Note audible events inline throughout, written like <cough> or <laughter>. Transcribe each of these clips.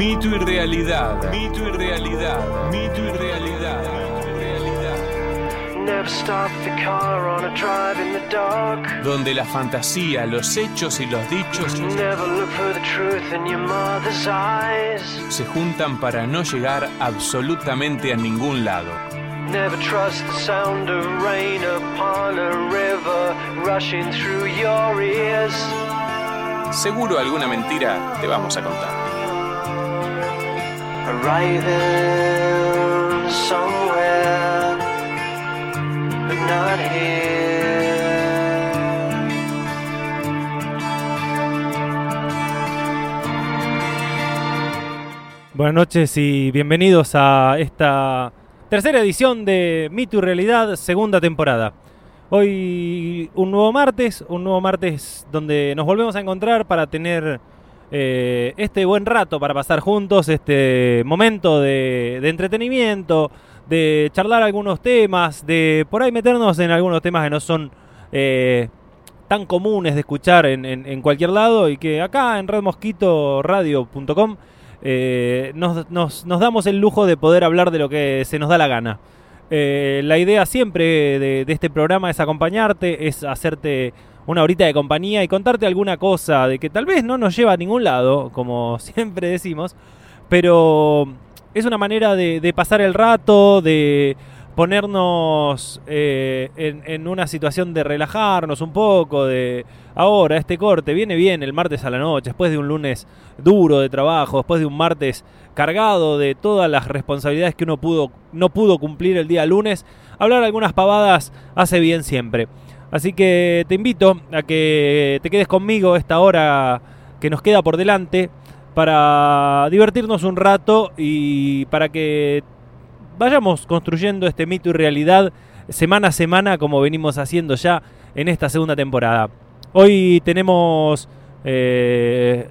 Mito y realidad. Mito y realidad. Mito y realidad. Mito y realidad. Never stop the car on a drive in the dark. Donde la fantasía, los hechos y los dichos Never look for the truth in your mother's eyes. se juntan para no llegar absolutamente a ningún lado. Never trust the sound of rain upon a river rushing through your ears. Seguro alguna mentira te vamos a contar. Buenas noches y bienvenidos a esta tercera edición de Mito y Realidad, segunda temporada. Hoy un nuevo martes, un nuevo martes donde nos volvemos a encontrar para tener eh, este buen rato para pasar juntos, este momento de, entretenimiento, de charlar algunos temas, de por ahí meternos en algunos temas que no son eh, tan comunes de escuchar en, cualquier lado y que acá en redmosquitoradio.com eh, nos, nos- nos damos el lujo de poder hablar de lo que se nos da la gana. Eh, la idea siempre de este programa es acompañarte, es hacerte una horita de compañía y contarte alguna cosa de que tal vez no nos lleva a ningún lado, como <laughs> siempre decimos, pero es una manera de, pasar el rato, de ponernos eh, en, en una situación de relajarnos un poco, de ahora este corte viene bien el martes a la noche, después de un lunes duro de trabajo, después de un martes cargado de todas las responsabilidades que uno pudo, no pudo cumplir el día lunes, hablar algunas pavadas hace bien siempre. Así que te invito a que te quedes conmigo esta hora que nos queda por delante para divertirnos un rato y para que vayamos construyendo este mito y realidad semana a semana como venimos haciendo ya en esta segunda temporada. Hoy tenemos eh,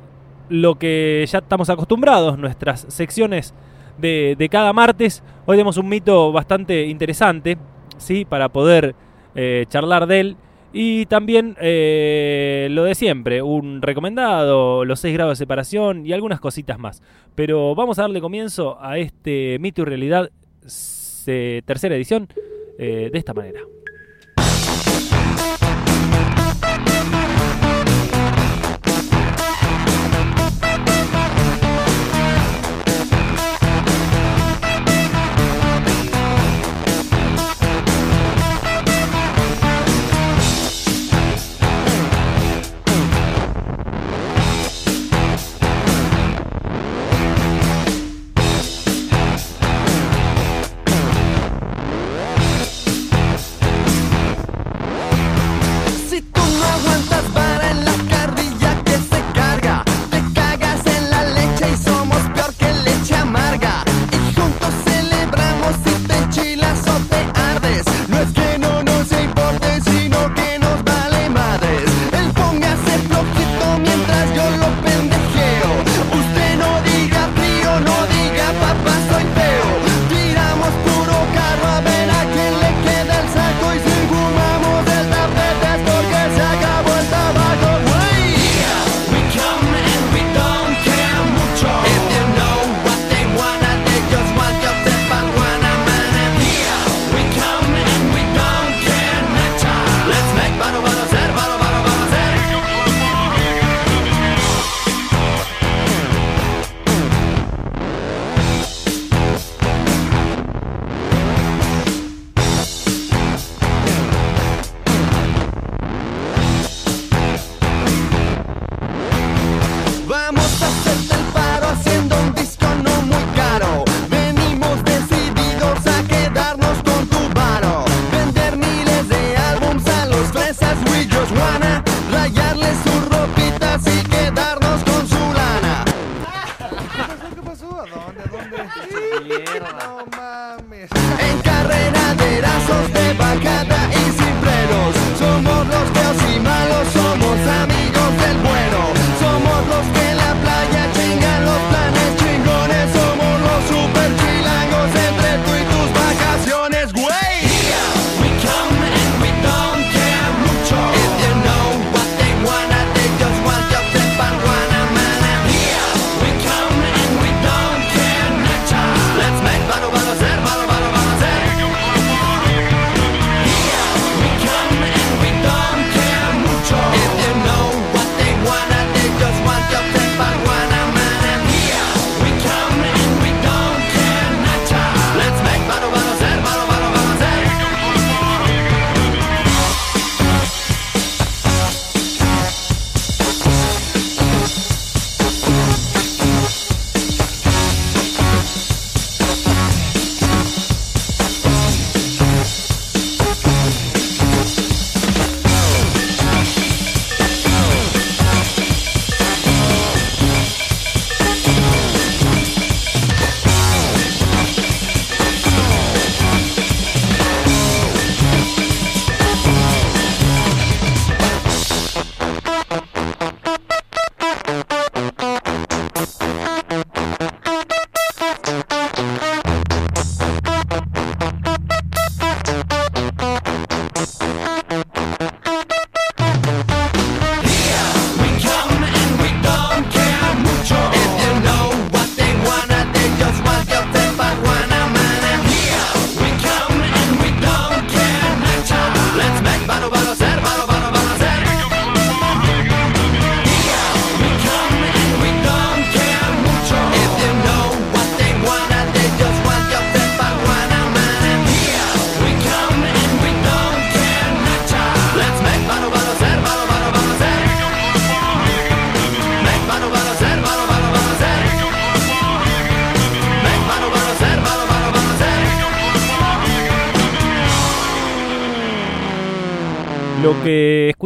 lo que ya estamos acostumbrados, nuestras secciones de, de cada martes. Hoy tenemos un mito bastante interesante, ¿sí? Para poder eh, charlar de él. Y también eh, lo de siempre, un recomendado, los 6 grados de separación y algunas cositas más. Pero vamos a darle comienzo a este mito y realidad tercera edición eh, de esta manera.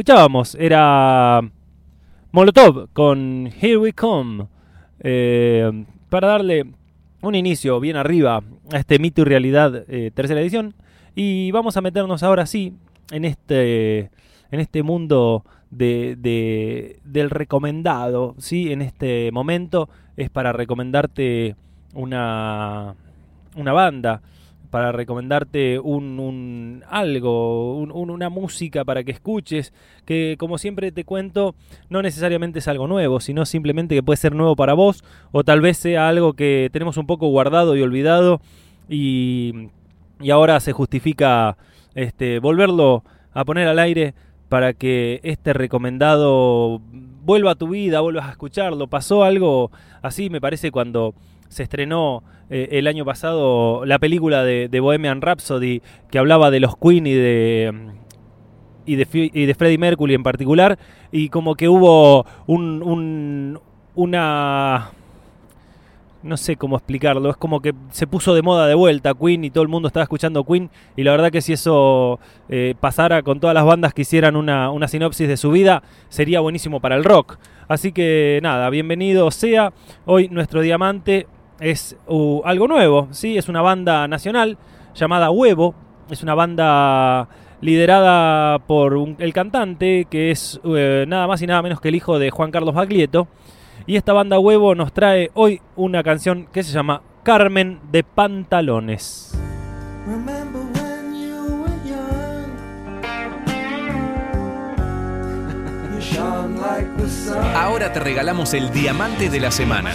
Escuchábamos era Molotov con Here We Come. eh, para darle un inicio bien arriba a este mito y realidad eh, tercera edición. Y vamos a meternos ahora sí en este, en este mundo de, de- del recomendado. ¿sí? En este momento es para recomendarte una, una banda, para recomendarte un, un algo, un- un- una música para que escuches, que como siempre te cuento, no necesariamente es algo nuevo, sino simplemente que puede ser nuevo para vos, o tal vez sea algo que tenemos un poco guardado y olvidado, y, y ahora se justifica este, volverlo a poner al aire para que este recomendado vuelva a tu vida, vuelvas a escucharlo. Pasó algo así, me parece, cuando se estrenó eh, el año pasado la película de, Bohemian Rhapsody que hablaba de los Queen y de mm, y de, y de Freddie Mercury en particular y como que hubo un, un- una no sé cómo explicarlo, es como que se puso de moda de vuelta Queen y todo el mundo estaba escuchando Queen y la verdad que si eso eh, pasara con todas las bandas que hicieran una, una sinopsis de su vida, sería buenísimo para el rock. Así que nada, bienvenido sea. Hoy nuestro diamante es uh, algo nuevo, ¿sí? Es una banda nacional llamada Huevo, es una banda liderada por un- el cantante que es eh, nada más y nada menos que el hijo de Juan Carlos Baglietto. Y esta banda Huevo nos trae hoy una canción que se llama Carmen de Pantalones. Ahora te regalamos el diamante de la semana.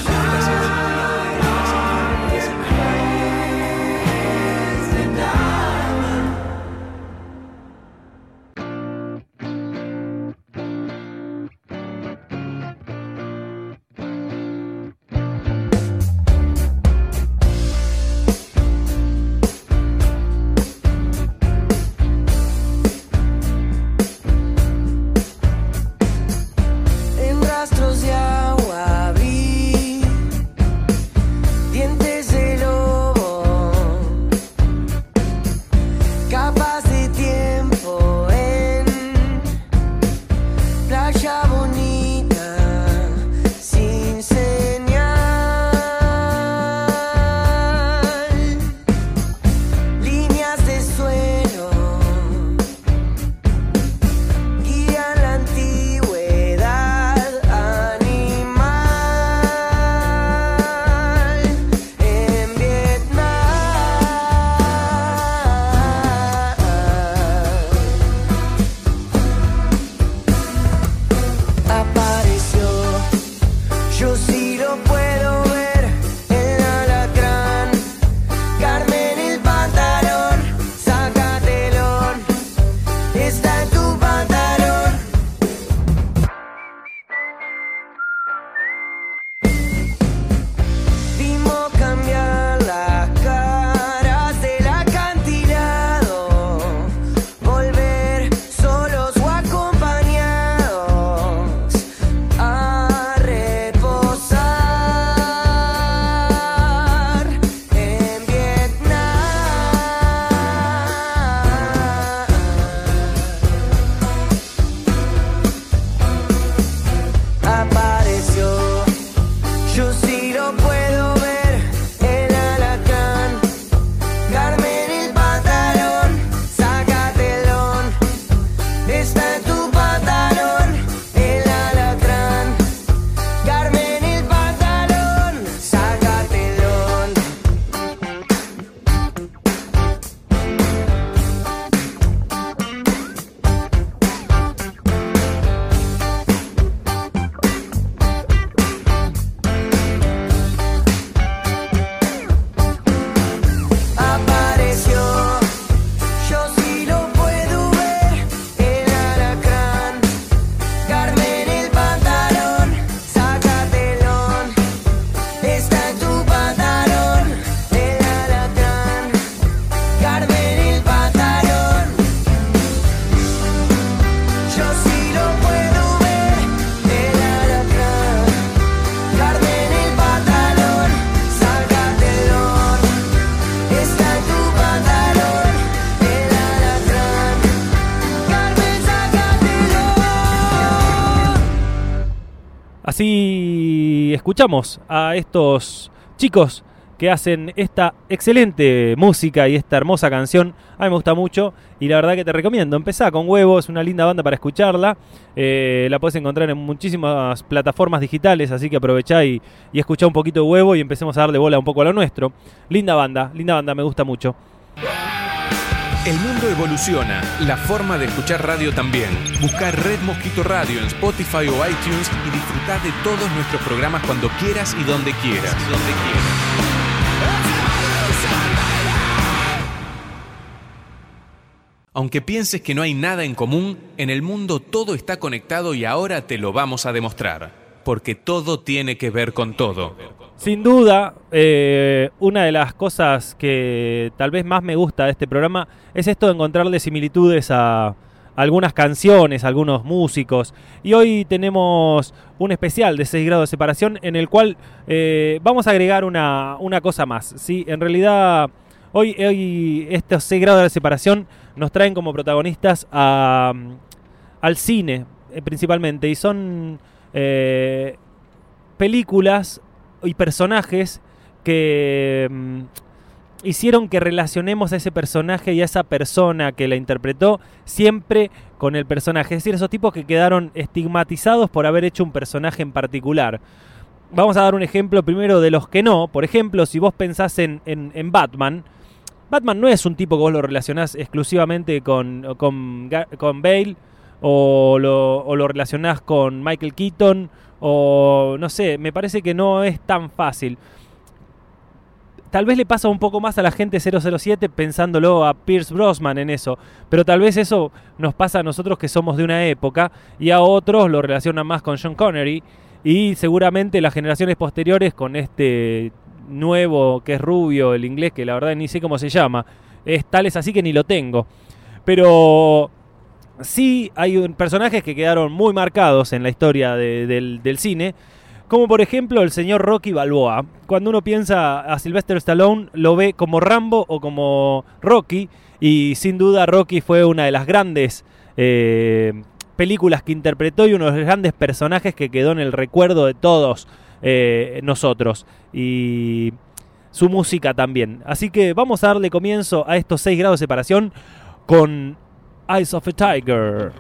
Escuchamos a estos chicos que hacen esta excelente música y esta hermosa canción. A mí me gusta mucho y la verdad que te recomiendo. Empezá con Huevo, es una linda banda para escucharla. Eh, la puedes encontrar en muchísimas plataformas digitales, así que aprovechá y, y escuchá un poquito de Huevo y empecemos a darle bola un poco a lo nuestro. Linda banda, linda banda, me gusta mucho. El mundo evoluciona, la forma de escuchar radio también. Busca Red Mosquito Radio en Spotify o iTunes y disfruta de todos nuestros programas cuando quieras y donde quieras. Donde quieras. Aunque pienses que no hay nada en común, en el mundo todo está conectado y ahora te lo vamos a demostrar. Porque todo tiene que ver con todo. Sin duda, eh, una de las cosas que tal vez más me gusta de este programa es esto de encontrarle similitudes a algunas canciones, a algunos músicos. Y hoy tenemos un especial de 6 grados de separación en el cual eh, vamos a agregar una, una cosa más. ¿sí? En realidad, hoy, hoy estos 6 grados de separación nos traen como protagonistas a, al cine eh, principalmente. Y son eh, películas y personajes que mm, hicieron que relacionemos a ese personaje y a esa persona que la interpretó siempre con el personaje. Es decir, esos tipos que quedaron estigmatizados por haber hecho un personaje en particular. Vamos a dar un ejemplo primero de los que no. Por ejemplo, si vos pensás en, en- Batman, Batman no es un tipo que vos lo relacionás exclusivamente con, con, con Bale o lo, o lo relacionás con Michael Keaton o no sé, me parece que no es tan fácil. Tal vez le pasa un poco más a la gente 007 pensándolo a Pierce Brosnan en eso, pero tal vez eso nos pasa a nosotros que somos de una época y a otros lo relacionan más con Sean Connery y seguramente las generaciones posteriores con este nuevo que es rubio, el inglés que la verdad ni sé cómo se llama, es tal es así que ni lo tengo. Pero sí hay un- personajes que quedaron muy marcados en la historia de- del, del cine, como por ejemplo el señor Rocky Balboa. Cuando uno piensa a Sylvester Stallone, lo ve como Rambo o como Rocky, y sin duda Rocky fue una de las grandes eh, películas que interpretó y uno de los grandes personajes que quedó en el recuerdo de todos eh, nosotros. Y su música también. Así que vamos a darle comienzo a estos 6 grados de separación con Eyes of a Tiger.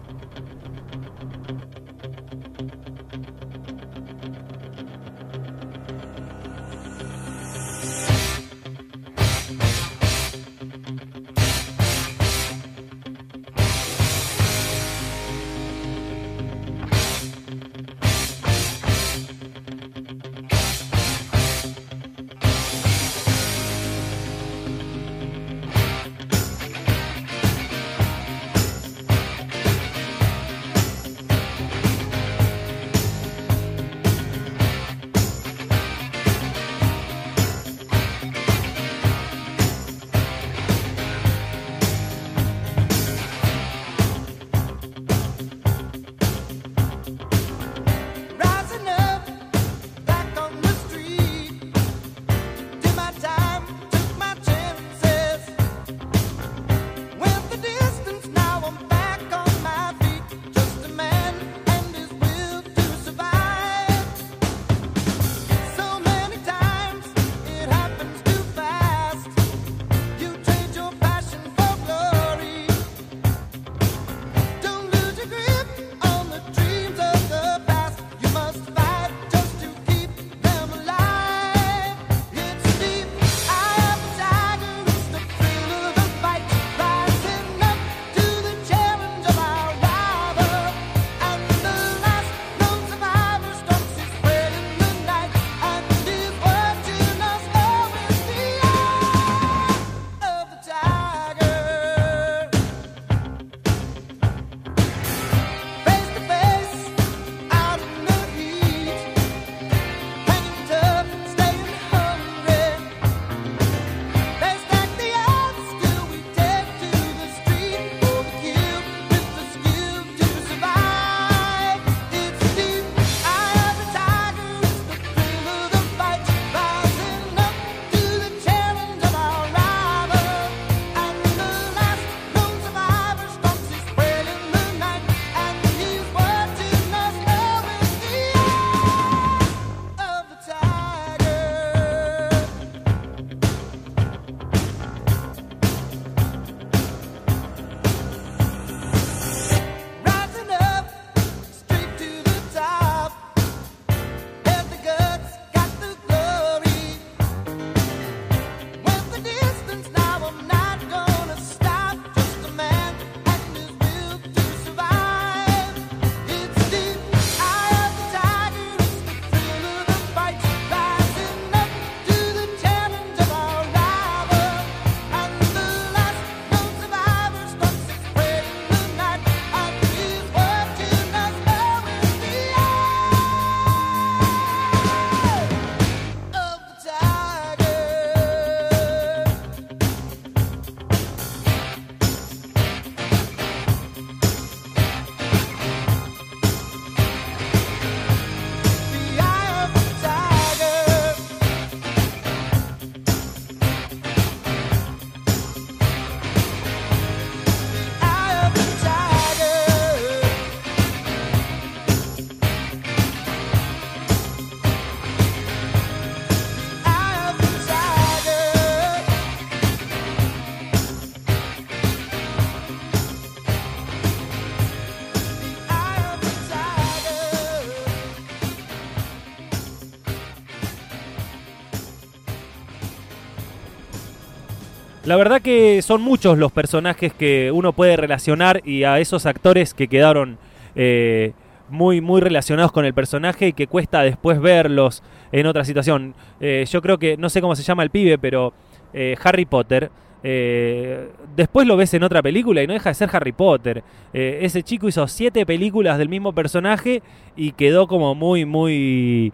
La verdad que son muchos los personajes que uno puede relacionar y a esos actores que quedaron eh, muy, muy relacionados con el personaje y que cuesta después verlos en otra situación. Eh, yo creo que, no sé cómo se llama el pibe, pero eh, Harry Potter. eh, después lo ves en otra película y no deja de ser Harry Potter. Ese chico hizo siete películas del mismo personaje y quedó como muy, muy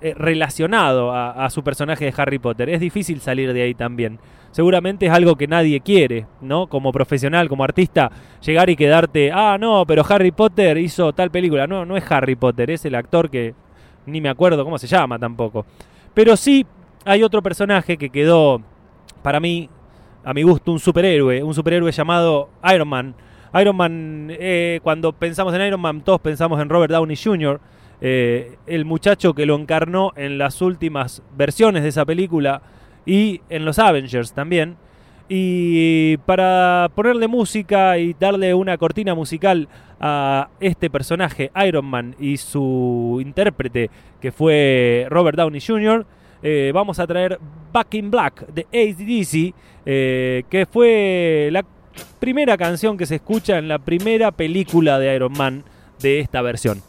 relacionado a, a su personaje de Harry Potter. Es difícil salir de ahí también. Seguramente es algo que nadie quiere, ¿no? Como profesional, como artista, llegar y quedarte, ah, no, pero Harry Potter hizo tal película. No, no es Harry Potter, es el actor que ni me acuerdo cómo se llama tampoco. Pero sí hay otro personaje que quedó, para mí, a mi gusto, un superhéroe, un superhéroe llamado Iron Man. Iron Man, eh, cuando pensamos en Iron Man, todos pensamos en Robert Downey Jr., eh, el muchacho que lo encarnó en las últimas versiones de esa película y en los Avengers también. Y para ponerle música y darle una cortina musical a este personaje, Iron Man, y su intérprete, que fue Robert Downey Jr., eh, vamos a traer Back in Black de ACDC, eh, que fue la primera canción que se escucha en la primera película de Iron Man de esta versión.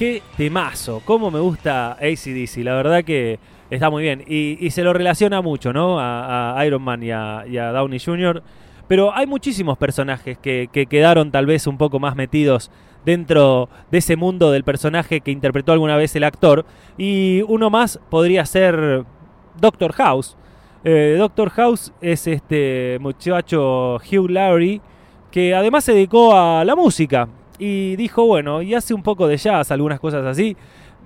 Qué temazo, cómo me gusta ACDC, la verdad que está muy bien. Y, se lo relaciona mucho, ¿no? A, Iron Man y a, Downey Jr. Pero hay muchísimos personajes que, que quedaron tal vez un poco más metidos dentro de ese mundo del personaje que interpretó alguna vez el actor. Y uno más podría ser Doctor House. Eh, Doctor House es este muchacho Hugh Laurie que además se dedicó a la música y dijo, bueno, y hace un poco de jazz, algunas cosas así.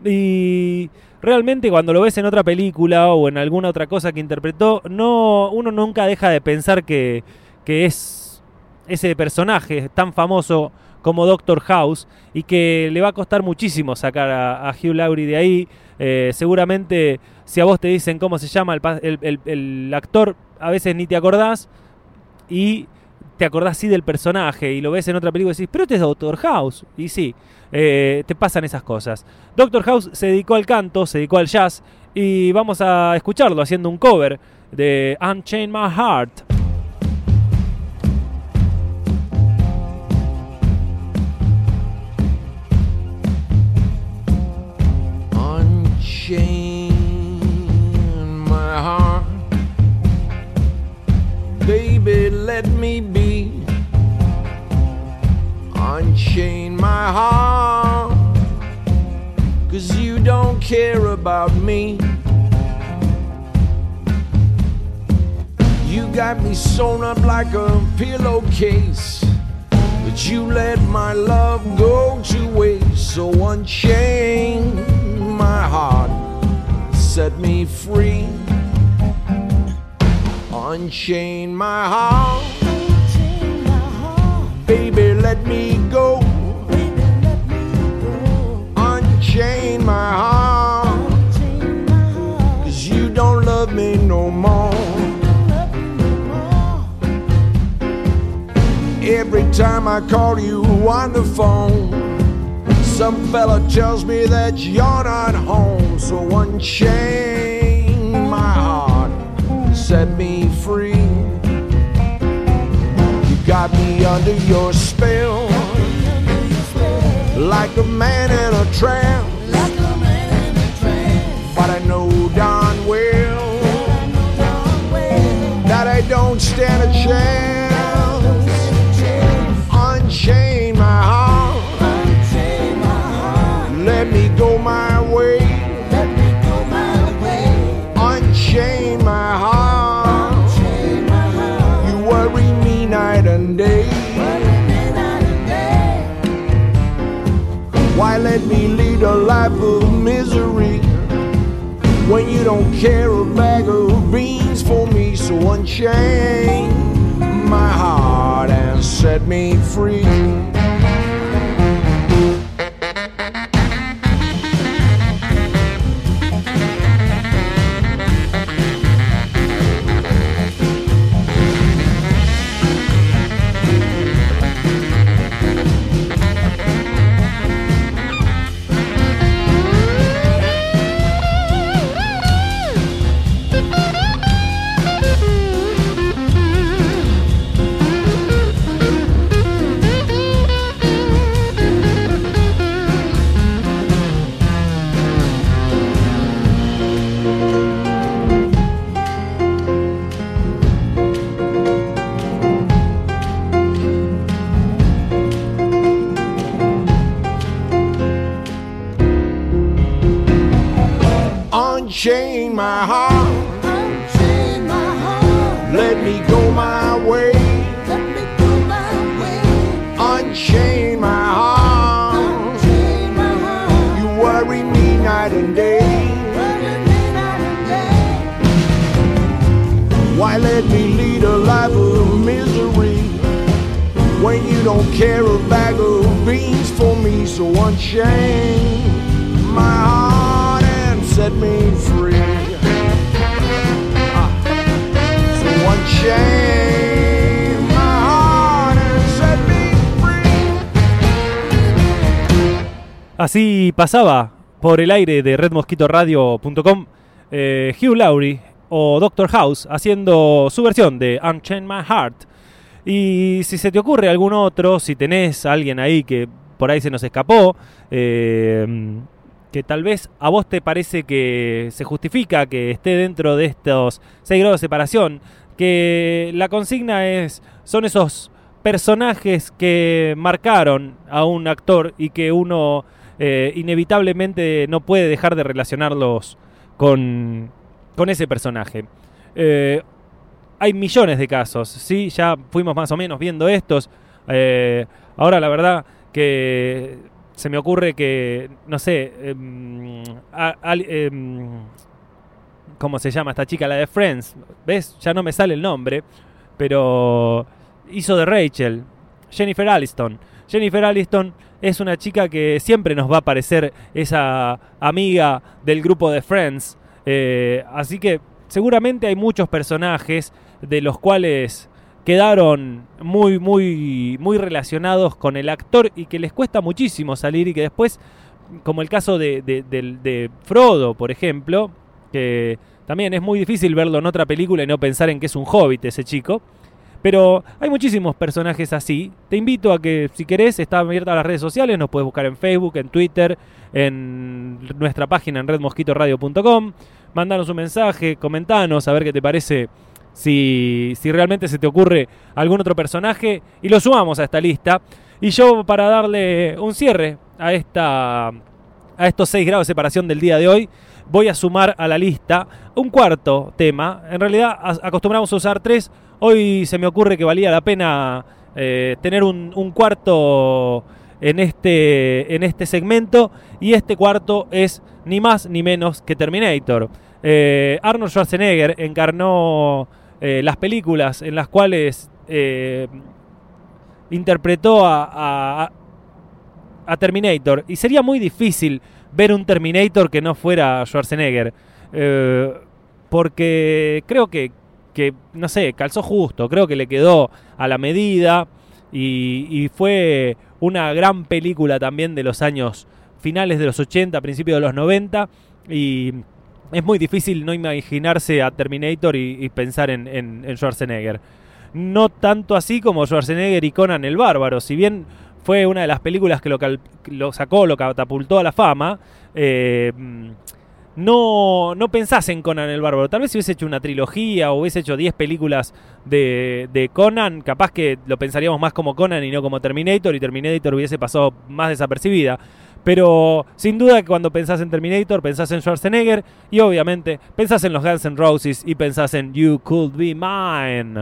Y realmente cuando lo ves en otra película o en alguna otra cosa que interpretó, no, uno nunca deja de pensar que, que es ese personaje tan famoso como Doctor House y que le va a costar muchísimo sacar a, Hugh Laurie de ahí. Eh, seguramente si a vos te dicen cómo se llama el- el actor, a veces ni te acordás y te acordás sí del personaje y lo ves en otra película y decís, pero este es Doctor House. Y sí, eh, te pasan esas cosas. Doctor House se dedicó al canto, se dedicó al jazz y vamos a escucharlo haciendo un cover de Unchain My Heart. Unchain my heart. Baby, let me be. Unchain my heart. Cause you don't care about me. You got me sewn up like a pillowcase. But you let my love go to waste. So unchain my heart, set me free. Unchain my heart, baby, let me go. Unchain my heart, cause you don't love me no more. Every time I call you on the phone, some fella tells me that you're not home. So unchain my heart, set me free. Got me under your spell, like a man in a trance. But I know darn well that I don't stand a chance. Unchain my heart, let me go my way. Unchain Why let me lead a life of misery when you don't care a bag of beans for me? So unchain my heart and set me free. Pasaba por el aire de redmosquitoradio.com eh, Hugh Laurie o Doctor House haciendo su versión de Unchain My Heart. Y si se te ocurre algún otro, si tenés a alguien ahí que por ahí se nos escapó, eh, que tal vez a vos te parece que se justifica que esté dentro de estos 6 grados de separación, que la consigna es, son esos personajes que marcaron a un actor y que uno eh, inevitablemente no puede dejar de relacionarlos con, con ese personaje. Eh, hay millones de casos, ¿sí? Ya fuimos más o menos viendo estos. Eh, ahora la verdad que se me ocurre que, no sé, em, em, ¿cómo se llama esta chica? La de Friends. ¿Ves? Ya no me sale el nombre, pero hizo de Rachel, Jennifer Aniston. Jennifer Aniston es una chica que siempre nos va a parecer esa amiga del grupo de Friends. Eh, así que seguramente hay muchos personajes de los cuales quedaron muy, muy, muy relacionados con el actor y que les cuesta muchísimo salir y que después, como el caso de, de- Frodo, por ejemplo, que también es muy difícil verlo en otra película y no pensar en que es un hobbit ese chico. Pero hay muchísimos personajes así. Te invito a que, si querés, está abierta las redes sociales. Nos puedes buscar en Facebook, en Twitter, en nuestra página en redmosquitoradio.com. Mandanos un mensaje, comentanos, a ver qué te parece. Si, si realmente se te ocurre algún otro personaje y lo sumamos a esta lista. Y yo, para darle un cierre a, esta, a estos 6 grados de separación del día de hoy, voy a sumar a la lista un cuarto tema. En realidad acostumbramos a usar tres. Hoy se me ocurre que valía la pena eh, tener un, cuarto en este, en este segmento. Y este cuarto es ni más ni menos que Terminator. Eh, Arnold Schwarzenegger encarnó eh, las películas en las cuales interpretó a, Terminator. Y sería muy difícil ver un Terminator que no fuera Schwarzenegger. Porque creo que, que, no sé, calzó justo, creo que le quedó a la medida y, fue una gran película también de los años finales de los 80, principios de los 90 y es muy difícil no imaginarse a Terminator y, y pensar en, en- en Schwarzenegger. No tanto así como Schwarzenegger y Conan el Bárbaro, si bien fue una de las películas que lo, cal- lo sacó, lo catapultó a la fama, eh, no, no pensás en Conan el Bárbaro. Tal vez si hubiese hecho una trilogía o hubiese hecho 10 películas de, de Conan, capaz que lo pensaríamos más como Conan y no como Terminator, y Terminator hubiese pasado más desapercibida. Pero sin duda que cuando pensás en Terminator, pensás en Schwarzenegger y obviamente pensás en los Guns N' Roses y pensás en You Could Be Mine.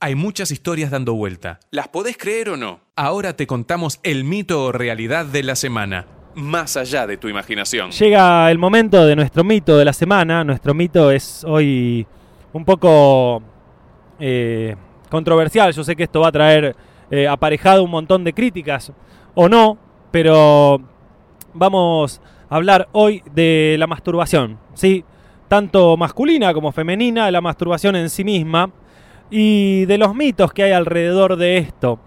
Hay muchas historias dando vuelta. ¿Las podés creer o no? Ahora te contamos el mito o realidad de la semana, más allá de tu imaginación. Llega el momento de nuestro mito de la semana. Nuestro mito es hoy un poco eh, controversial. Yo sé que esto va a traer eh, aparejado un montón de críticas o no, pero vamos a hablar hoy de la masturbación, ¿sí? Tanto masculina como femenina, la masturbación en sí misma y de los mitos que hay alrededor de esto.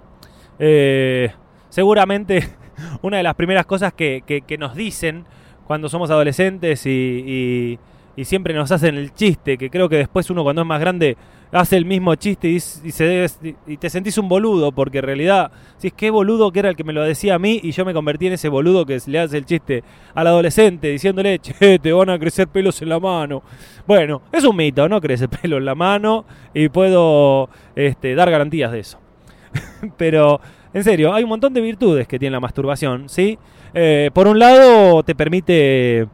Eh, seguramente <laughs> una de las primeras cosas que, que- nos dicen cuando somos adolescentes y- y siempre nos hacen el chiste, que creo que después uno cuando es más grande hace el mismo chiste y, se, y te sentís un boludo, porque en realidad, si es que boludo que era el que me lo decía a mí y yo me convertí en ese boludo que le hace el chiste al adolescente diciéndole, che, te van a crecer pelos en la mano. Bueno, es un mito, no crece <laughs> pelo en la mano y puedo este, dar garantías de eso. <laughs> Pero, en serio, hay un montón de virtudes que tiene la masturbación, ¿sí? Eh, por un lado, te permite eh,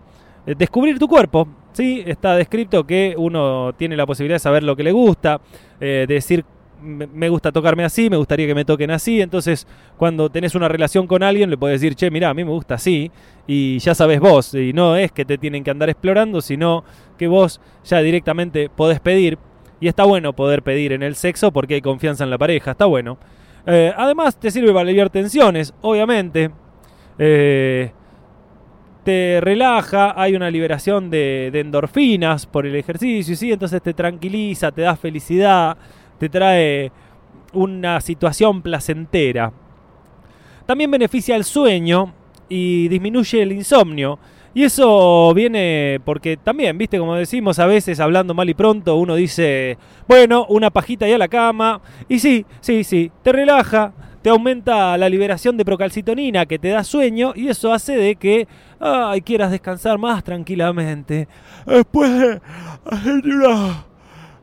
descubrir tu cuerpo, ¿sí? Está descrito que uno tiene la posibilidad de saber lo que le gusta, eh, de decir, me gusta tocarme así, me gustaría que me toquen así, entonces cuando tenés una relación con alguien le puedes decir, che, mira, a mí me gusta así, y ya sabes vos, y no es que te tienen que andar explorando, sino que vos ya directamente podés pedir, y está bueno poder pedir en el sexo porque hay confianza en la pareja, está bueno. Eh, además te sirve para aliviar tensiones, obviamente. Eh, te relaja, hay una liberación de, endorfinas por el ejercicio, ¿sí? entonces te tranquiliza, te da felicidad, te trae una situación placentera. También beneficia el sueño y disminuye el insomnio. Y eso viene porque también, viste, como decimos a veces hablando mal y pronto, uno dice, bueno, una pajita y a la cama. Y sí, sí, sí, te relaja, te aumenta la liberación de procalcitonina que te da sueño y eso hace de que ay, quieras descansar más tranquilamente. Después de hacer una...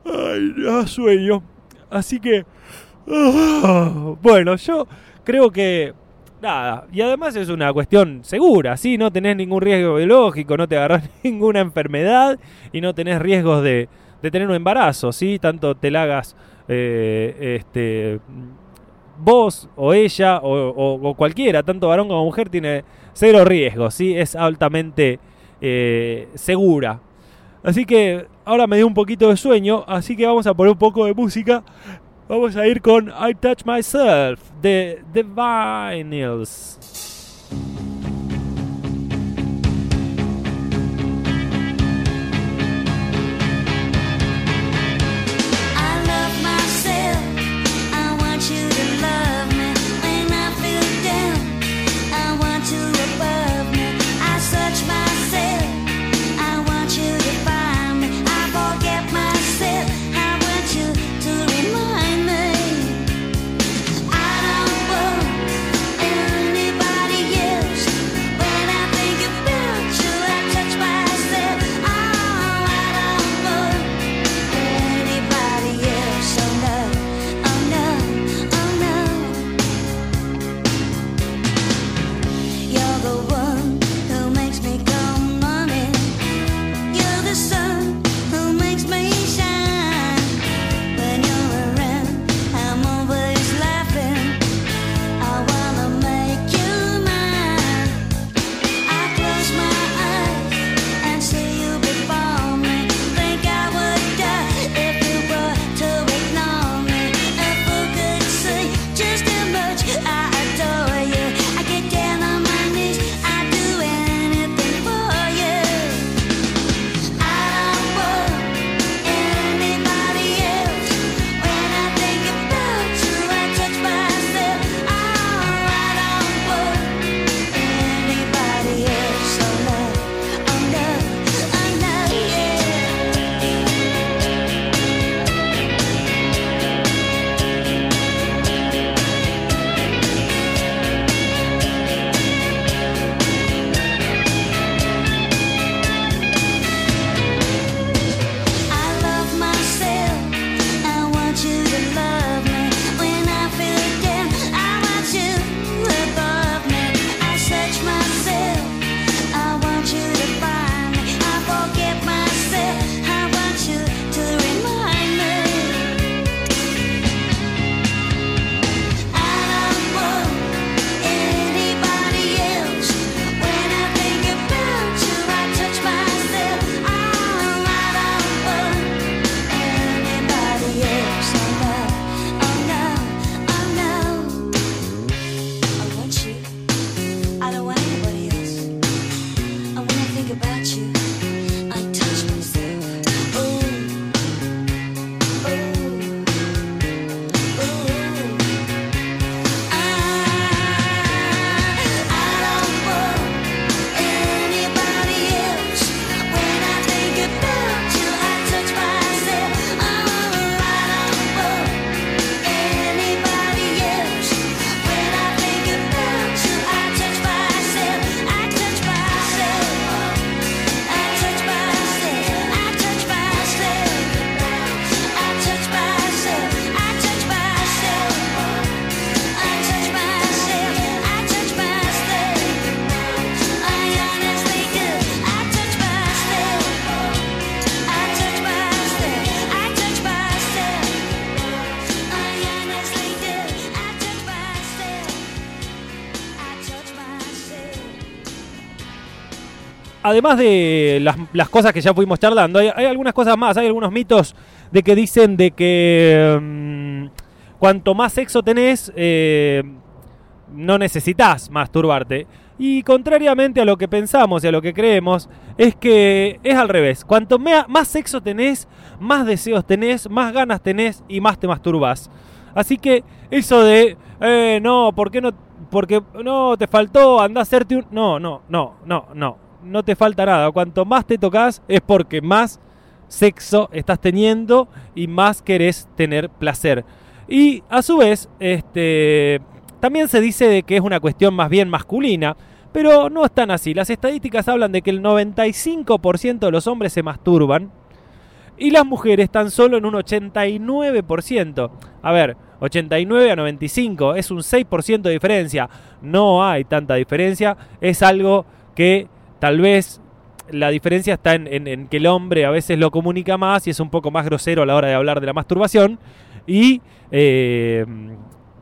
Ay, sueño. Así que... ah, bueno, yo creo que... Nada, y además es una cuestión segura, ¿sí? No tenés ningún riesgo biológico, no te agarrás <laughs> ninguna enfermedad y no tenés riesgos de, tener un embarazo, ¿sí? Tanto te la hagas eh, este, vos o ella o, cualquiera, tanto varón como mujer, tiene cero riesgo, ¿sí? Es altamente eh, segura. Así que ahora me dio un poquito de sueño, así que vamos a poner un poco de música. Vamos a ir con I Touch Myself de The Vinyls. Además de las, cosas que ya fuimos charlando, hay, hay algunas cosas más, hay algunos mitos de que dicen de que mm, cuanto más sexo tenés, eh, no necesitas masturbarte. Y contrariamente a lo que pensamos y a lo que creemos, es que es al revés. Cuanto más sexo tenés, más deseos tenés, más ganas tenés y más te masturbas. Así que eso de, eh, no, ¿por qué no? Porque no, te faltó, anda a hacerte un... No, no, no, no, no. No te falta nada. Cuanto más te tocas es porque más sexo estás teniendo y más querés tener placer. Y a su vez, este, también se dice de que es una cuestión más bien masculina, pero no es tan así. Las estadísticas hablan de que el 95% de los hombres se masturban y las mujeres tan solo en un 89%. A ver, 89 a 95 es un 6% de diferencia. No hay tanta diferencia. Es algo que tal vez la diferencia está en, que el hombre a veces lo comunica más y es un poco más grosero a la hora de hablar de la masturbación y eh,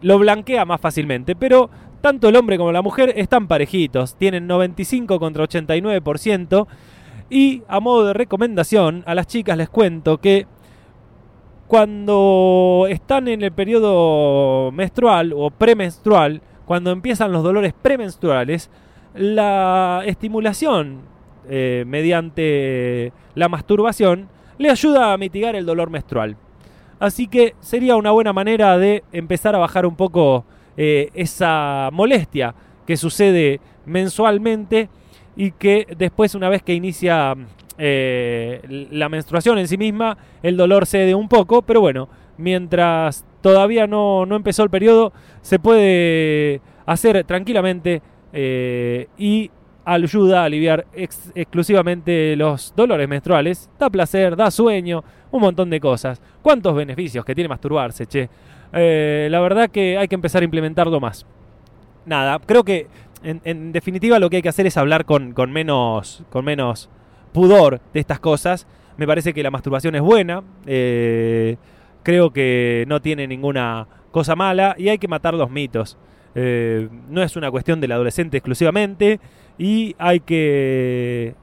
lo blanquea más fácilmente. Pero tanto el hombre como la mujer están parejitos, tienen 95 contra 89%. Y a modo de recomendación, a las chicas les cuento que cuando están en el periodo menstrual o premenstrual, cuando empiezan los dolores premenstruales, la estimulación eh, mediante la masturbación le ayuda a mitigar el dolor menstrual. Así que sería una buena manera de empezar a bajar un poco eh, esa molestia que sucede mensualmente y que después una vez que inicia eh, la menstruación en sí misma, el dolor cede un poco, pero bueno, mientras todavía no, no empezó el periodo, se puede hacer tranquilamente eh, y ayuda a aliviar ex- exclusivamente los dolores menstruales, da placer, da sueño, un montón de cosas. ¿Cuántos beneficios que tiene masturbarse, che? Eh, la verdad que hay que empezar a implementarlo más. Nada, creo que en, en definitiva lo que hay que hacer es hablar con, con menos, con menos pudor de estas cosas. Me parece que la masturbación es buena. eh, creo que no tiene ninguna cosa mala y hay que matar los mitos. Eh, no es una cuestión del adolescente exclusivamente y hay que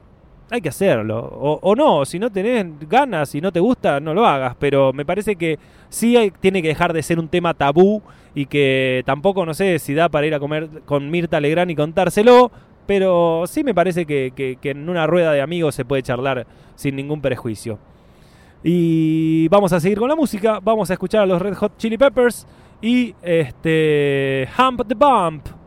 hay que hacerlo. O, no si no tenés ganas y no te gusta no lo hagas. Pero me parece que sí tiene que dejar de ser un tema tabú y que tampoco no sé si da para ir a comer con Mirta Legrand y contárselo pero sí me parece que en una rueda de amigos se puede charlar sin ningún prejuicio. Y vamos a seguir con la música. Vamos a escuchar a los Red Hot Chili Peppers y este Hump the Bump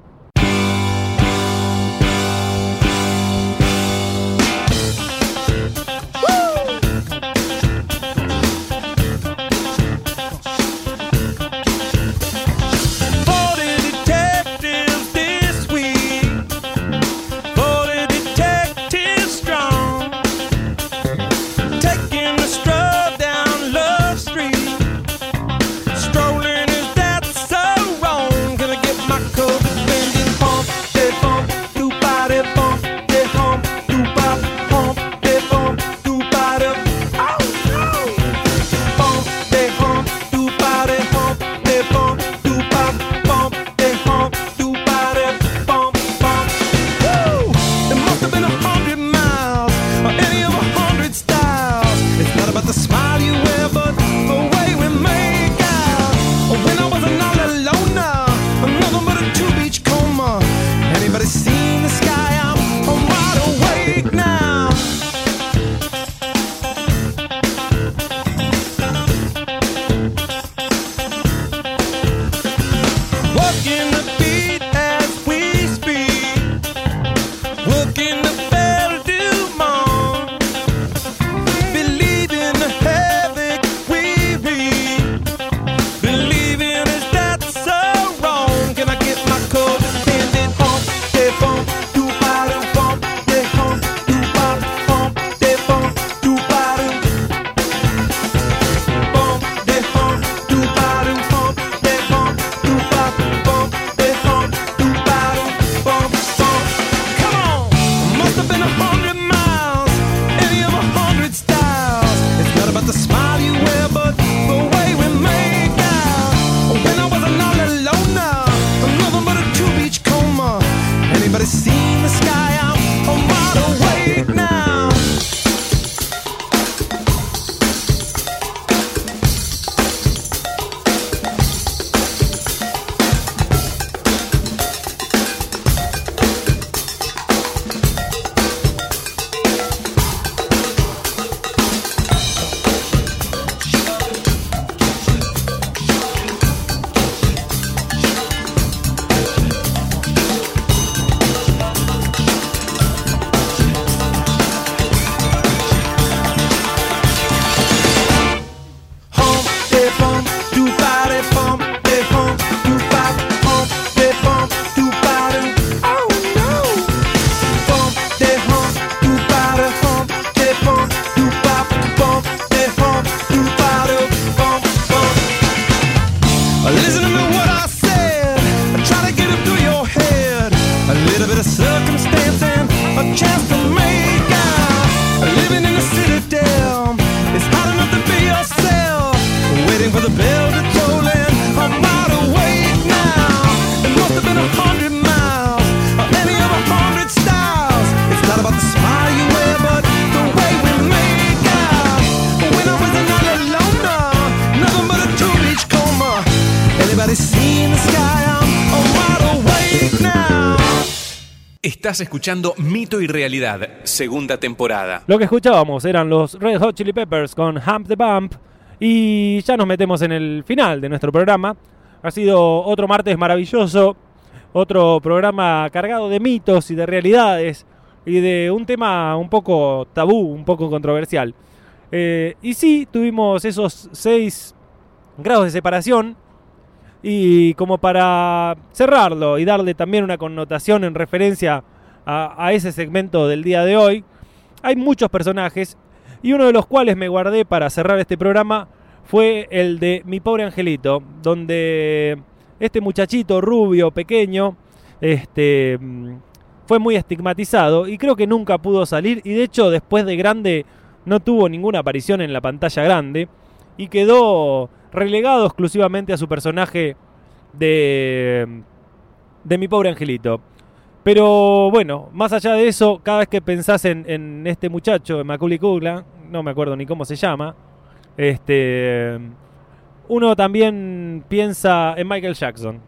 Estás escuchando Mito y Realidad, segunda temporada. Lo que escuchábamos eran los Red Hot Chili Peppers con Hump the Bump. Y ya nos metemos en el final de nuestro programa. Ha sido otro martes maravilloso. Otro programa cargado de mitos y de realidades. Y de un tema un poco tabú, un poco controversial. Eh, y sí, tuvimos esos seis grados de separación. Y como para cerrarlo y darle también una connotación en referencia a, ese segmento del día de hoy, hay muchos personajes y uno de los cuales me guardé para cerrar este programa fue el de Mi pobre angelito, donde este muchachito rubio, pequeño, este, mm, fue muy estigmatizado y creo que nunca pudo salir y de hecho después de grande no tuvo ninguna aparición en la pantalla grande y quedó relegado exclusivamente a su personaje de, de Mi pobre angelito. Pero bueno, más allá de eso, cada vez que pensás en, este muchacho, en Macaulay Culkin, no me acuerdo ni cómo se llama, este, uno también piensa en Michael Jackson.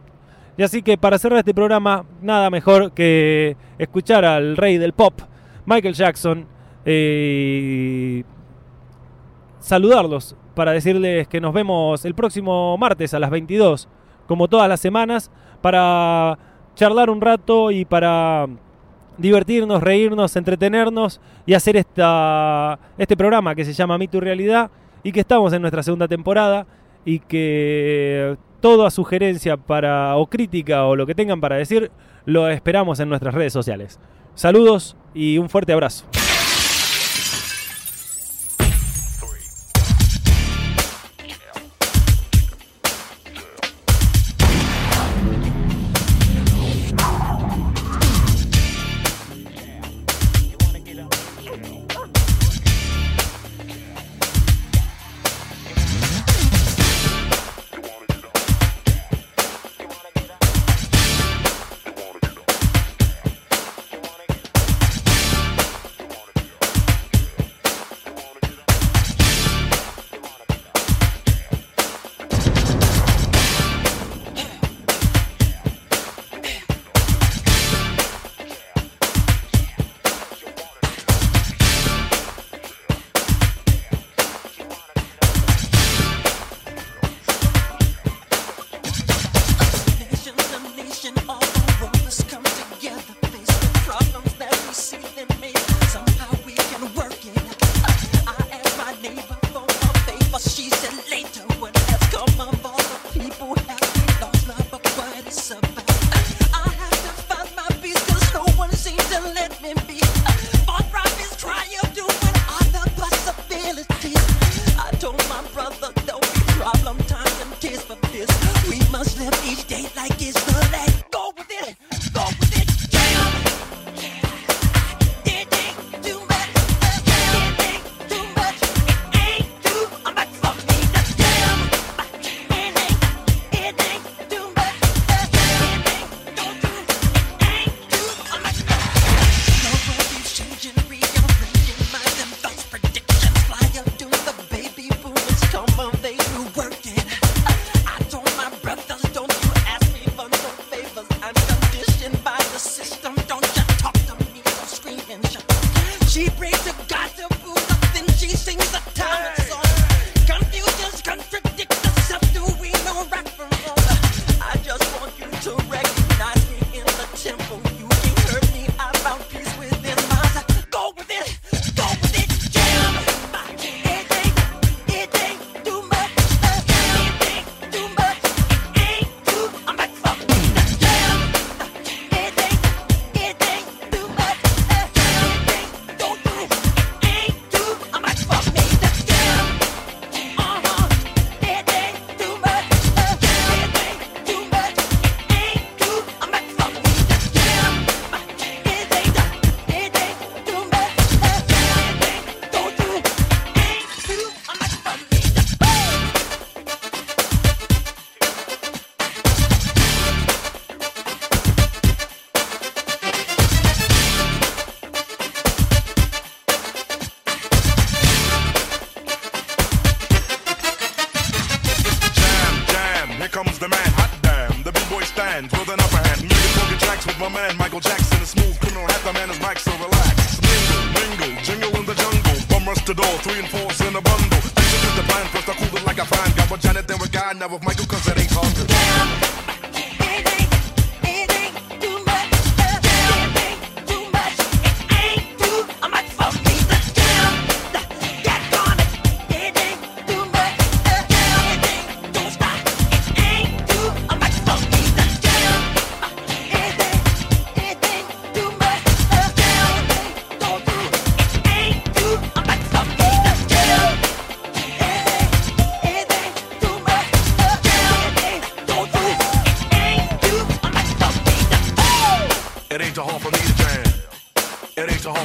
Y así que para cerrar este programa, nada mejor que escuchar al rey del pop, Michael Jackson, eh, saludarlos para decirles que nos vemos el próximo martes a las 22, como todas las semanas, para charlar un rato y para divertirnos, reírnos, entretenernos y hacer esta, este programa que se llama Mi Tu Realidad y que estamos en nuestra segunda temporada y que toda sugerencia para o crítica o lo que tengan para decir lo esperamos en nuestras redes sociales. Saludos y un fuerte abrazo.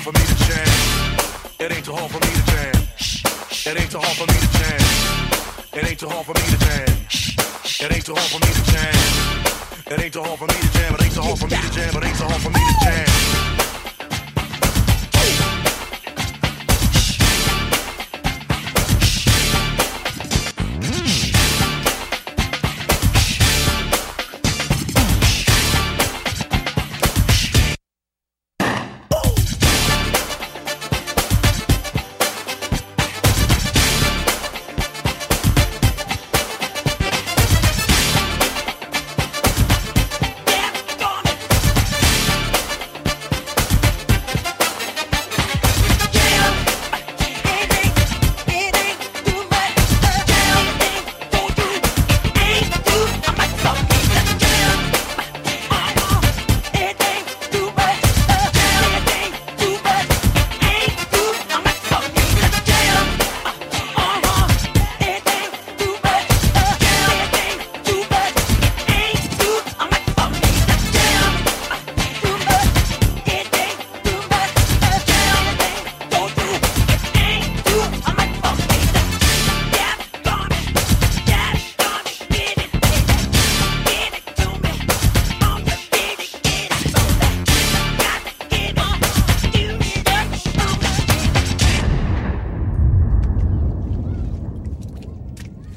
Hard for me to jam. It ain't too hard for me to jam. It ain't too hard for me to jam. It ain't too hard for me to jam. It ain't too hard for me to jam. It ain't too hard for me to jam. It ain't too hard for me to jam. It ain't too hard for me to jam.